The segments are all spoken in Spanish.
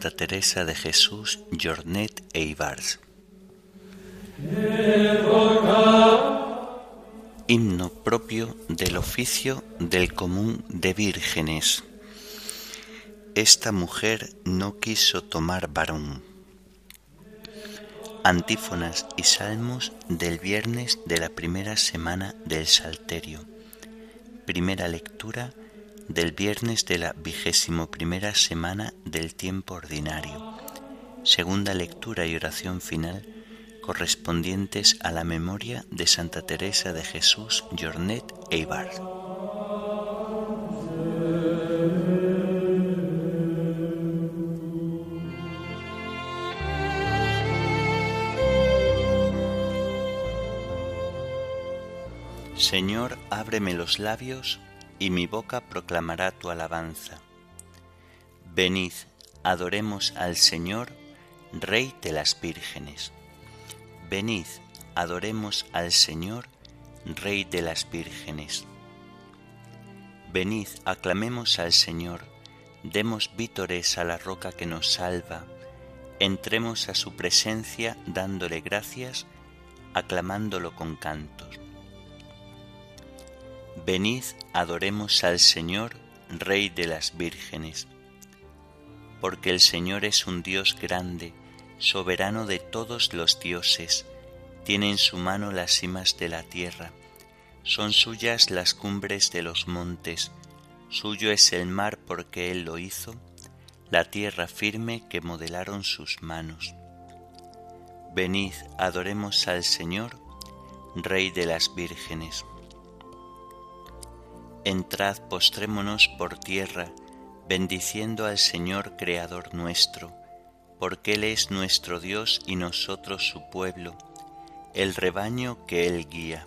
Santa Teresa de Jesús, Jornet e Ibars. Himno propio del oficio del común de vírgenes. Esta mujer no quiso tomar varón. Antífonas y salmos del viernes de la primera semana del Salterio. Primera lectura del viernes de la vigésimo primera semana del tiempo ordinario. Segunda lectura y oración final correspondientes a la memoria de Santa Teresa de Jesús Jornet Eibar. Señor, ábreme los labios y mi boca proclamará tu alabanza. Venid, adoremos al Señor, Rey de las vírgenes. Venid, adoremos al Señor, Rey de las vírgenes. Venid, aclamemos al Señor, demos vítores a la roca que nos salva, entremos a su presencia dándole gracias, aclamándolo con cantos. Venid, adoremos al Señor, Rey de las vírgenes, porque el Señor es un Dios grande, soberano de todos los dioses, tiene en su mano las cimas de la tierra, son suyas las cumbres de los montes, suyo es el mar porque Él lo hizo, la tierra firme que modelaron sus manos. Venid, adoremos al Señor, Rey de las vírgenes. Entrad, postrémonos por tierra, bendiciendo al Señor Creador nuestro, porque Él es nuestro Dios y nosotros su pueblo, el rebaño que Él guía.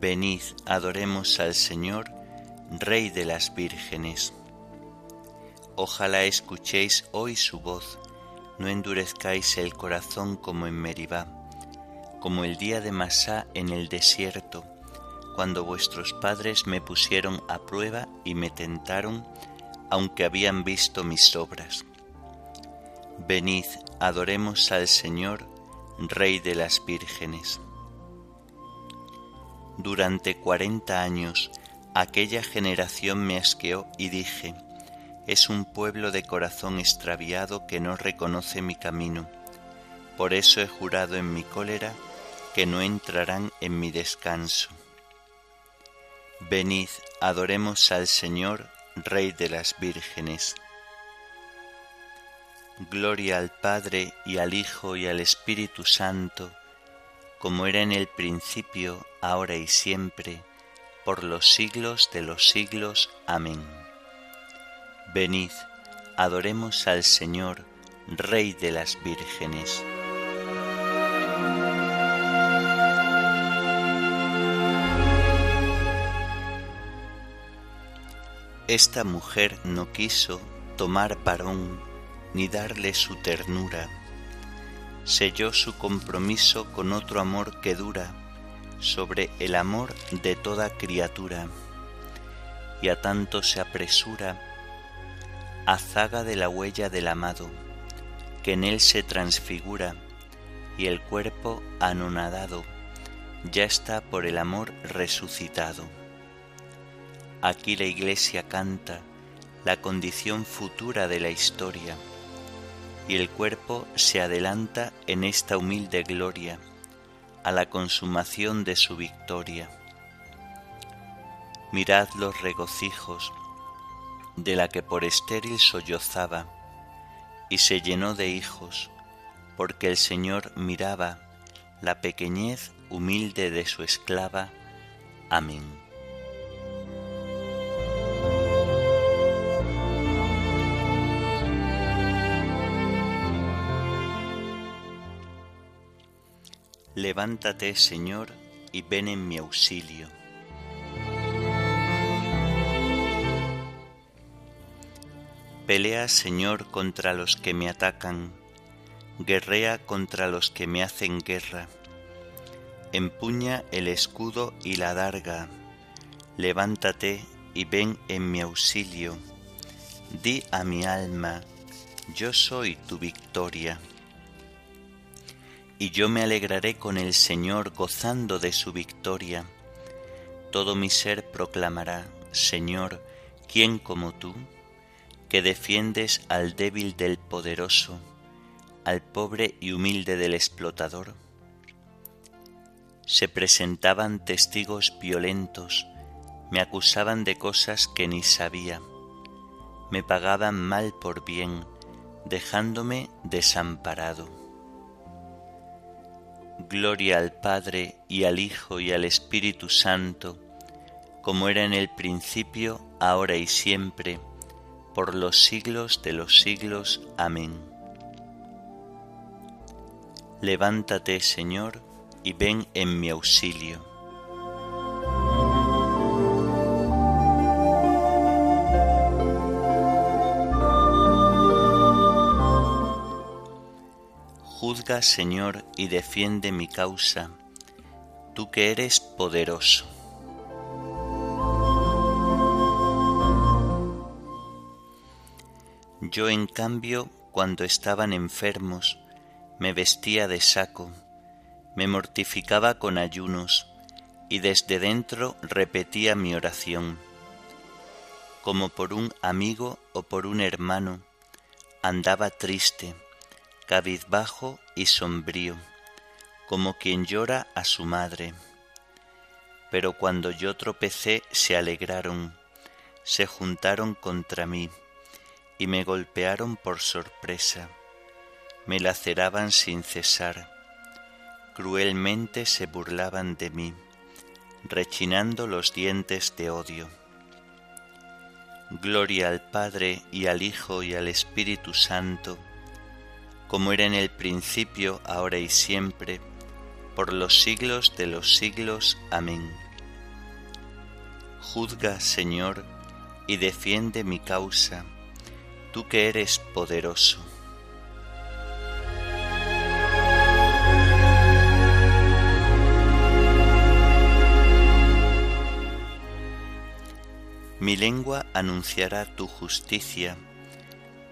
Venid, adoremos al Señor, Rey de las vírgenes. Ojalá escuchéis hoy su voz, no endurezcáis el corazón como en Meribá, como el día de Masá en el desierto, cuando vuestros padres me pusieron a prueba y me tentaron, aunque habían visto mis obras. Venid, adoremos al Señor, Rey de las vírgenes. Durante cuarenta años aquella generación me asqueó y dije, es un pueblo de corazón extraviado que no reconoce mi camino. Por eso he jurado en mi cólera que no entrarán en mi descanso. Venid, adoremos al Señor, Rey de las vírgenes. Gloria al Padre y al Hijo y al Espíritu Santo, como era en el principio, ahora y siempre, por los siglos de los siglos. Amén. Venid, adoremos al Señor, Rey de las vírgenes. Esta mujer no quiso tomar varón ni darle su ternura, selló su compromiso con otro amor que dura sobre el amor de toda criatura, y a tanto se apresura, azaga de la huella del amado, que en él se transfigura, y el cuerpo anonadado ya está por el amor resucitado. Aquí la Iglesia canta la condición futura de la historia y el cuerpo se adelanta en esta humilde gloria a la consumación de su victoria. Mirad los regocijos de la que por estéril sollozaba y se llenó de hijos, porque el Señor miraba la pequeñez humilde de su esclava. Amén. Levántate, Señor, y ven en mi auxilio. Pelea, Señor, contra los que me atacan, guerrea contra los que me hacen guerra. Empuña el escudo y la darga, levántate y ven en mi auxilio. Di a mi alma, yo soy tu victoria. Y yo me alegraré con el Señor gozando de su victoria. Todo mi ser proclamará, Señor, ¿quién como tú? que defiendes al débil del poderoso, al pobre y humilde del explotador? Se presentaban testigos violentos, me acusaban de cosas que ni sabía, me pagaban mal por bien, dejándome desamparado. Gloria al Padre y al Hijo y al Espíritu Santo, como era en el principio, ahora y siempre, por los siglos de los siglos. Amén. Levántate, Señor, y ven en mi auxilio. Juzga, Señor, y defiende mi causa, tú que eres poderoso. Yo en cambio, cuando estaban enfermos, me vestía de saco, me mortificaba con ayunos, y desde dentro repetía mi oración. Como por un amigo o por un hermano, andaba triste, cabizbajo y sombrío, como quien llora a su madre. Pero cuando yo tropecé se alegraron, se juntaron contra mí y me golpearon por sorpresa, me laceraban sin cesar, cruelmente se burlaban de mí, rechinando los dientes de odio. Gloria al Padre y al Hijo y al Espíritu Santo, como era en el principio, ahora y siempre, por los siglos de los siglos. Amén. Juzga, Señor, y defiende mi causa tú que eres poderoso. Mi lengua anunciará tu justicia,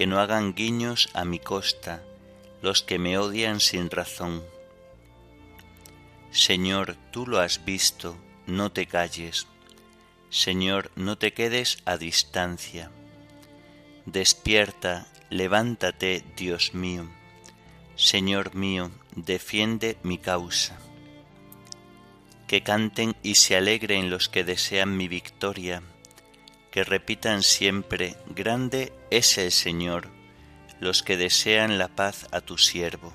que no hagan guiños a mi costa los que me odian sin razón. Señor, tú lo has visto, no te calles. Señor, no te quedes a distancia. Despierta Levántate, Dios mío, Señor mío, defiende mi causa. Que canten y se alegren los que desean mi victoria, que repitan siempre, grande es el Señor, los que desean la paz a tu siervo.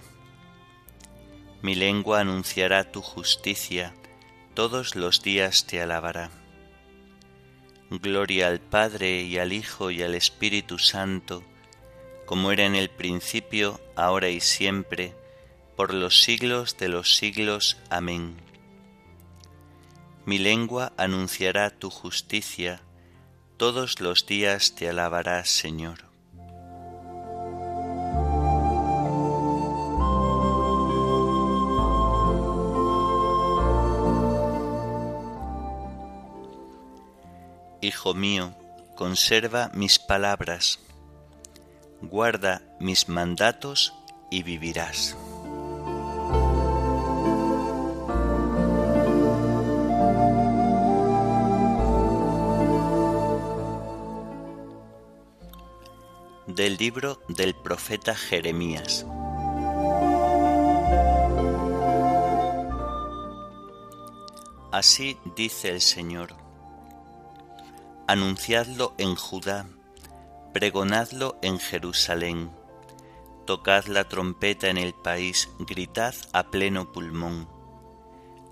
Mi lengua anunciará tu justicia, todos los días te alabará. Gloria al Padre y al Hijo y al Espíritu Santo, como era en el principio, ahora y siempre, por los siglos de los siglos. Amén. Mi lengua anunciará tu justicia, todos los días te alabará, Señor. Hijo mío, conserva mis palabras guarda mis mandatos y vivirás. Del libro del profeta Jeremías. Así dice el Señor. Anunciadlo en Judá pregonadlo en Jerusalén, tocad la trompeta en el país, gritad a pleno pulmón.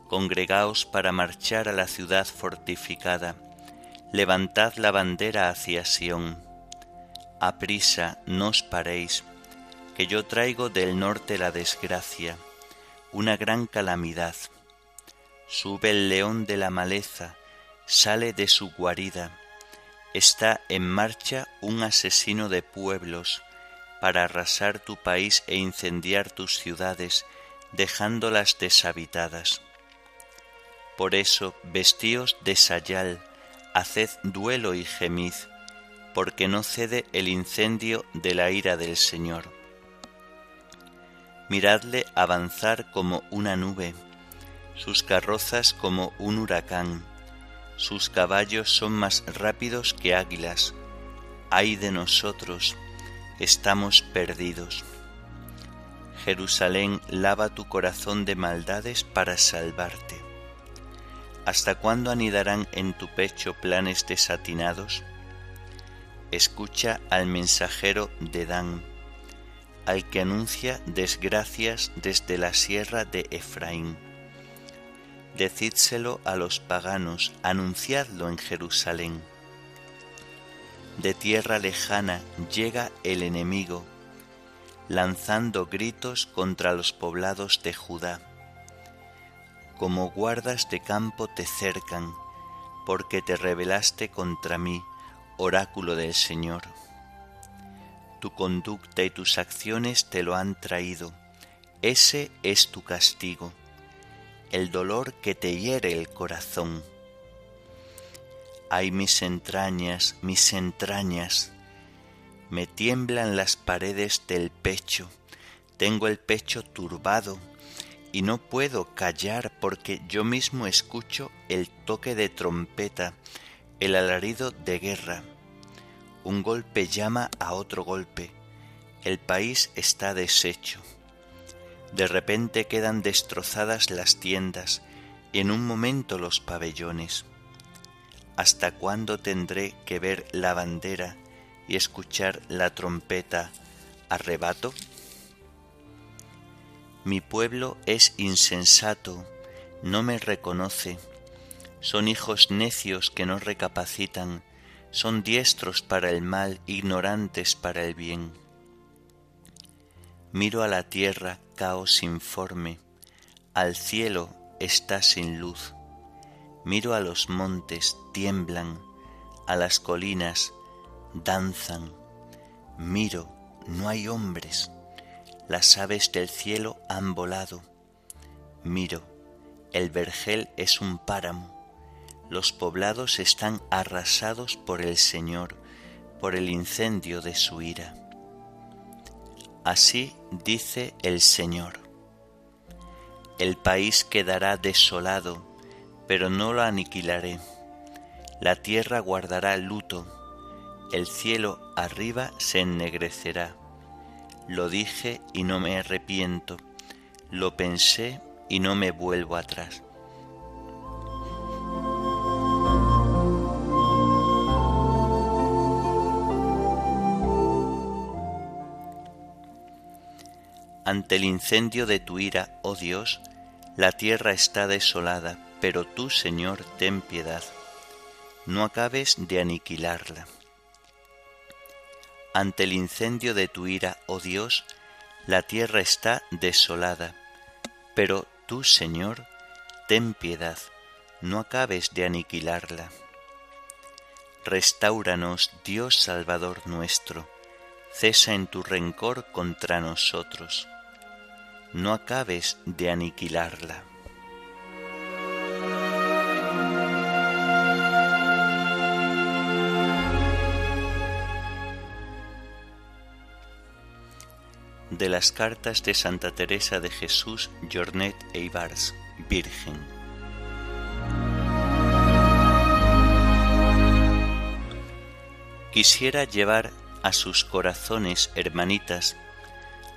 Congregaos para marchar a la ciudad fortificada, levantad la bandera hacia Sión. Aprisa, no os paréis, que yo traigo del norte la desgracia, una gran calamidad. Sube el león de la maleza, sale de su guarida, está en marcha un asesino de pueblos para arrasar tu país e incendiar tus ciudades, dejándolas deshabitadas. Por eso, vestíos de sayal, haced duelo y gemid, porque no cede el incendio de la ira del Señor. Miradle avanzar como una nube, sus carrozas como un huracán, sus caballos son más rápidos que águilas. Ay de nosotros, estamos perdidos. Jerusalén, lava tu corazón de maldades para salvarte. ¿Hasta cuándo anidarán en tu pecho planes desatinados? Escucha al mensajero de Dan, al que anuncia desgracias desde la sierra de Efraín decídselo a los paganos, anunciadlo en Jerusalén. De tierra lejana llega el enemigo, lanzando gritos contra los poblados de Judá. Como guardas de campo te cercan, porque te rebelaste contra mí, oráculo del Señor. Tu conducta y tus acciones te lo han traído, ese es tu castigo el dolor que te hiere el corazón. Ay mis entrañas, mis entrañas, me tiemblan las paredes del pecho, tengo el pecho turbado y no puedo callar porque yo mismo escucho el toque de trompeta, el alarido de guerra. Un golpe llama a otro golpe, el país está deshecho de repente quedan destrozadas las tiendas y en un momento los pabellones. ¿Hasta cuándo tendré que ver la bandera y escuchar la trompeta arrebato? Mi pueblo es insensato, no me reconoce. Son hijos necios que no recapacitan, son diestros para el mal, ignorantes para el bien. Miro a la tierra caos informe, al cielo está sin luz. Miro a los montes, tiemblan, a las colinas, danzan. Miro, no hay hombres, las aves del cielo han volado. Miro, el vergel es un páramo, los poblados están arrasados por el Señor, por el incendio de su ira. Así dice el Señor. El país quedará desolado, pero no lo aniquilaré. La tierra guardará luto, el cielo arriba se ennegrecerá. Lo dije y no me arrepiento, lo pensé y no me vuelvo atrás. Ante el incendio de tu ira, oh Dios, la tierra está desolada, pero tú, Señor, ten piedad. No acabes de aniquilarla. Ante el incendio de tu ira, oh Dios, la tierra está desolada, pero tú, Señor, ten piedad, no acabes de aniquilarla. Restauranos, Dios Salvador nuestro, cesa en tu rencor contra nosotros no acabes de aniquilarla. De las cartas de Santa Teresa de Jesús, Jornet e Ibars, Virgen. Quisiera llevar a sus corazones, hermanitas,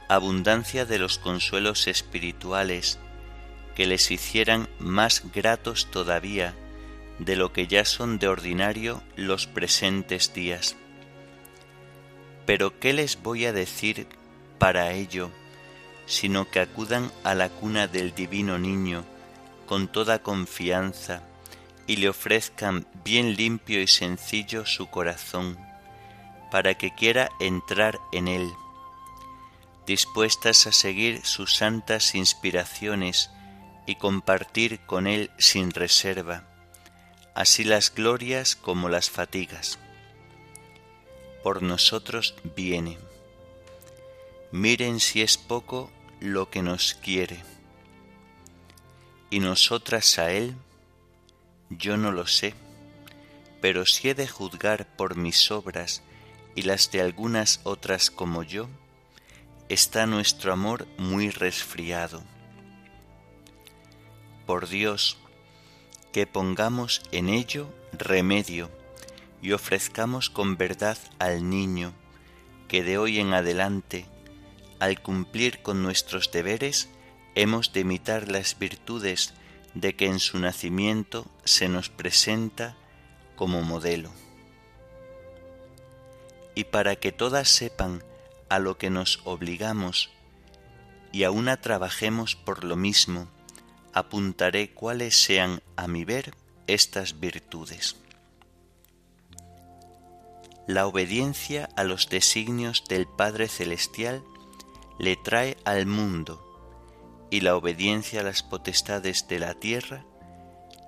abundancia de los consuelos espirituales que les hicieran más gratos todavía de lo que ya son de ordinario los presentes días. Pero ¿qué les voy a decir para ello, sino que acudan a la cuna del divino niño con toda confianza y le ofrezcan bien limpio y sencillo su corazón, para que quiera entrar en él, dispuestas a seguir sus santas inspiraciones y compartir con él sin reserva, así las glorias como las fatigas. Por nosotros viene miren si es poco lo que nos quiere. Y nosotras a Él, yo no lo sé, pero si he de juzgar por mis obras y las de algunas otras como yo, está nuestro amor muy resfriado. Por Dios, que pongamos en ello remedio y ofrezcamos con verdad al niño, que de hoy en adelante al cumplir con nuestros deberes, hemos de imitar las virtudes de que en su nacimiento se nos presenta como modelo. Y para que todas sepan a lo que nos obligamos y aún trabajemos por lo mismo, apuntaré cuáles sean, a mi ver, estas virtudes. La obediencia a los designios del Padre Celestial le trae al mundo y la obediencia a las potestades de la tierra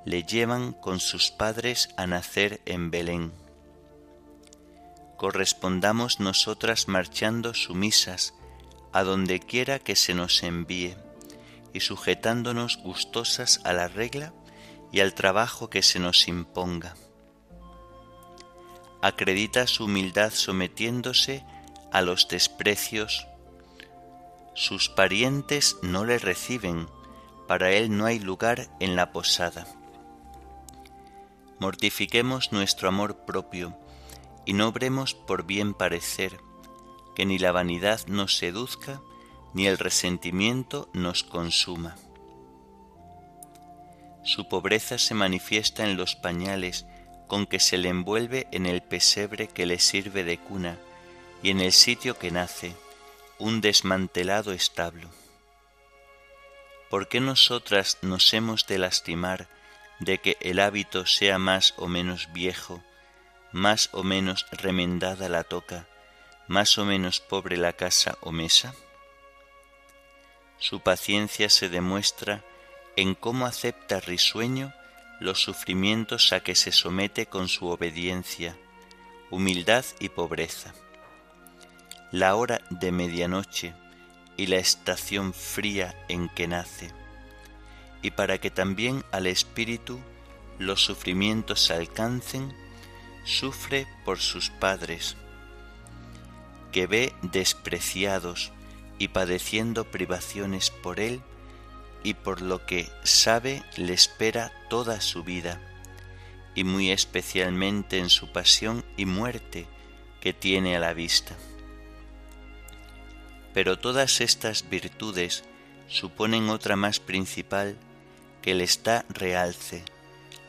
le llevan con sus padres a nacer en Belén. Correspondamos nosotras marchando sumisas a donde quiera que se nos envíe y sujetándonos gustosas a la regla y al trabajo que se nos imponga. Acredita su humildad sometiéndose a los desprecios, sus parientes no le reciben, para él no hay lugar en la posada. Mortifiquemos nuestro amor propio y no obremos por bien parecer, que ni la vanidad nos seduzca, ni el resentimiento nos consuma. Su pobreza se manifiesta en los pañales con que se le envuelve en el pesebre que le sirve de cuna y en el sitio que nace un desmantelado establo. ¿Por qué nosotras nos hemos de lastimar de que el hábito sea más o menos viejo, más o menos remendada la toca, más o menos pobre la casa o mesa? Su paciencia se demuestra en cómo acepta risueño los sufrimientos a que se somete con su obediencia, humildad y pobreza la hora de medianoche y la estación fría en que nace, y para que también al Espíritu los sufrimientos alcancen, sufre por sus padres, que ve despreciados y padeciendo privaciones por él, y por lo que sabe le espera toda su vida, y muy especialmente en su pasión y muerte que tiene a la vista. Pero todas estas virtudes suponen otra más principal que le está realce,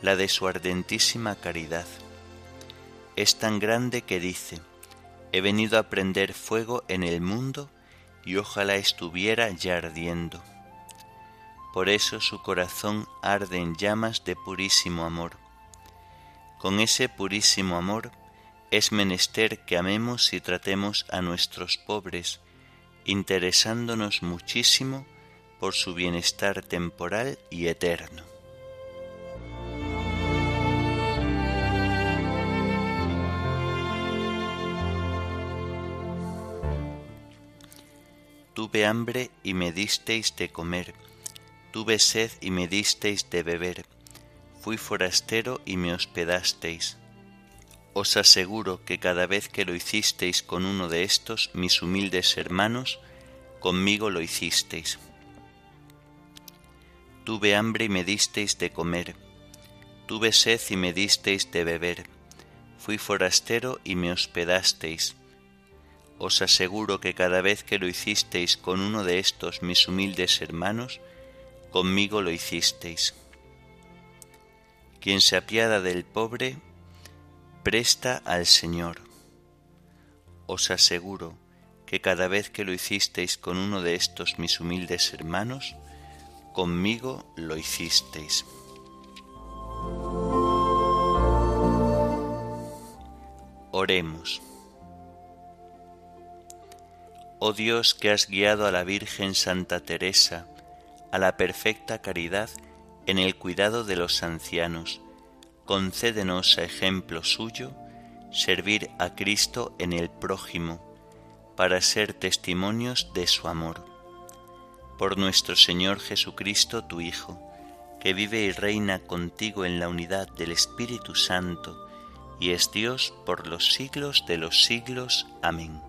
la de su ardentísima caridad. Es tan grande que dice, he venido a prender fuego en el mundo y ojalá estuviera ya ardiendo. Por eso su corazón arde en llamas de purísimo amor. Con ese purísimo amor es menester que amemos y tratemos a nuestros pobres, interesándonos muchísimo por su bienestar temporal y eterno. Tuve hambre y me disteis de comer, tuve sed y me disteis de beber, fui forastero y me hospedasteis. Os aseguro que cada vez que lo hicisteis con uno de estos, mis humildes hermanos, conmigo lo hicisteis. Tuve hambre y me disteis de comer, tuve sed y me disteis de beber, fui forastero y me hospedasteis. Os aseguro que cada vez que lo hicisteis con uno de estos mis humildes hermanos, conmigo lo hicisteis. Quien se apiada del pobre, presta al Señor. os aseguro que cada vez que lo hicisteis con uno de estos mis humildes hermanos, conmigo lo hicisteis. Oremos. Oh Dios que has guiado a la Virgen Santa Teresa a la perfecta caridad en el cuidado de los ancianos, concédenos a ejemplo suyo servir a Cristo en el prójimo, para ser testimonios de su amor. Por nuestro Señor Jesucristo, tu Hijo, que vive y reina contigo en la unidad del Espíritu Santo, y es Dios por los siglos de los siglos. Amén.